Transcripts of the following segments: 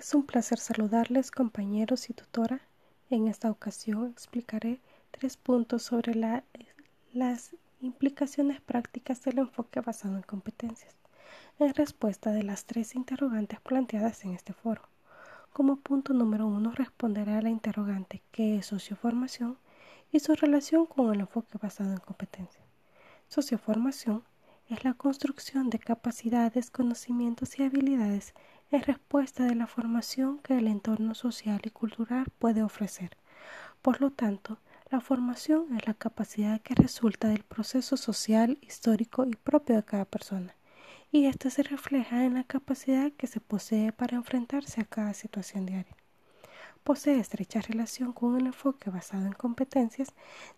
Es un placer saludarles compañeros y tutora. En esta ocasión explicaré tres puntos sobre las implicaciones prácticas del enfoque basado en competencias, en respuesta de las tres interrogantes planteadas en este foro. Como punto número uno responderé a la interrogante ¿qué es socioformación? y su relación con el enfoque basado en competencias. Socioformación es la construcción de capacidades, conocimientos y habilidades en respuesta de la formación que el entorno social y cultural puede ofrecer. Por lo tanto, la formación es la capacidad que resulta del proceso social, histórico y propio de cada persona, y ésta se refleja en la capacidad que se posee para enfrentarse a cada situación diaria. Posee estrecha relación con el enfoque basado en competencias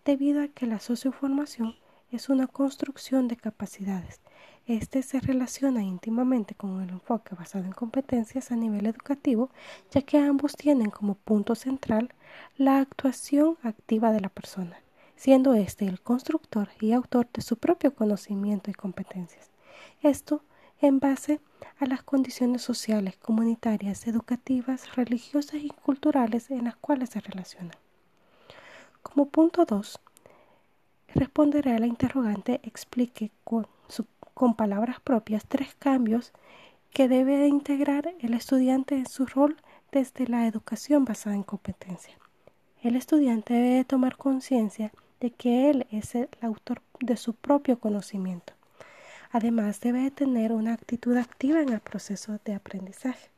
debido a que la socioformación es una construcción de capacidades. Este se relaciona íntimamente con el enfoque basado en competencias a nivel educativo, ya que ambos tienen como punto central la actuación activa de la persona, siendo éste el constructor y autor de su propio conocimiento y competencias. Esto en base a las condiciones sociales, comunitarias, educativas, religiosas y culturales en las cuales se relaciona. Como punto 2, responderé a la interrogante explique con, con palabras propias tres cambios que debe de integrar el estudiante en su rol desde la educación basada en competencia. El estudiante debe de tomar conciencia de que él es el autor de su propio conocimiento. Además, debe de tener una actitud activa en el proceso de aprendizaje.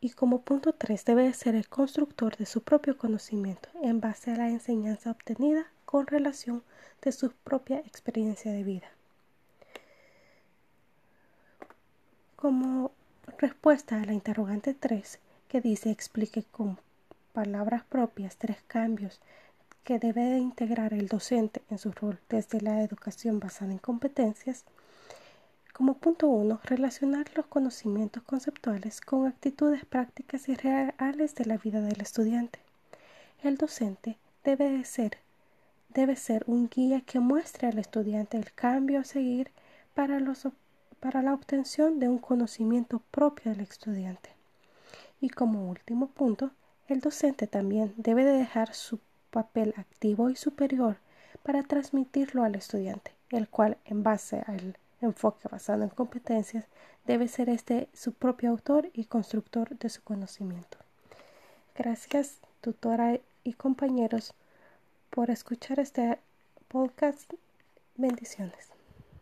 Y como punto 3, debe de ser el constructor de su propio conocimiento en base a la enseñanza obtenida con relación de su propia experiencia de vida. Como respuesta a la interrogante 3, que dice explique con palabras propias tres cambios que debe de integrar el docente en su rol desde la educación basada en competencias, como punto 1, relacionar los conocimientos conceptuales con actitudes prácticas y reales de la vida del estudiante. El docente debe de ser debe ser un guía que muestre al estudiante el cambio a seguir para, para la obtención de un conocimiento propio del estudiante. Y como último punto, el docente también debe de dejar su papel activo y superior para transmitirlo al estudiante, el cual, en base al enfoque basado en competencias, debe ser este su propio autor y constructor de su conocimiento. Gracias, tutora y compañeros por escuchar este podcast. Bendiciones.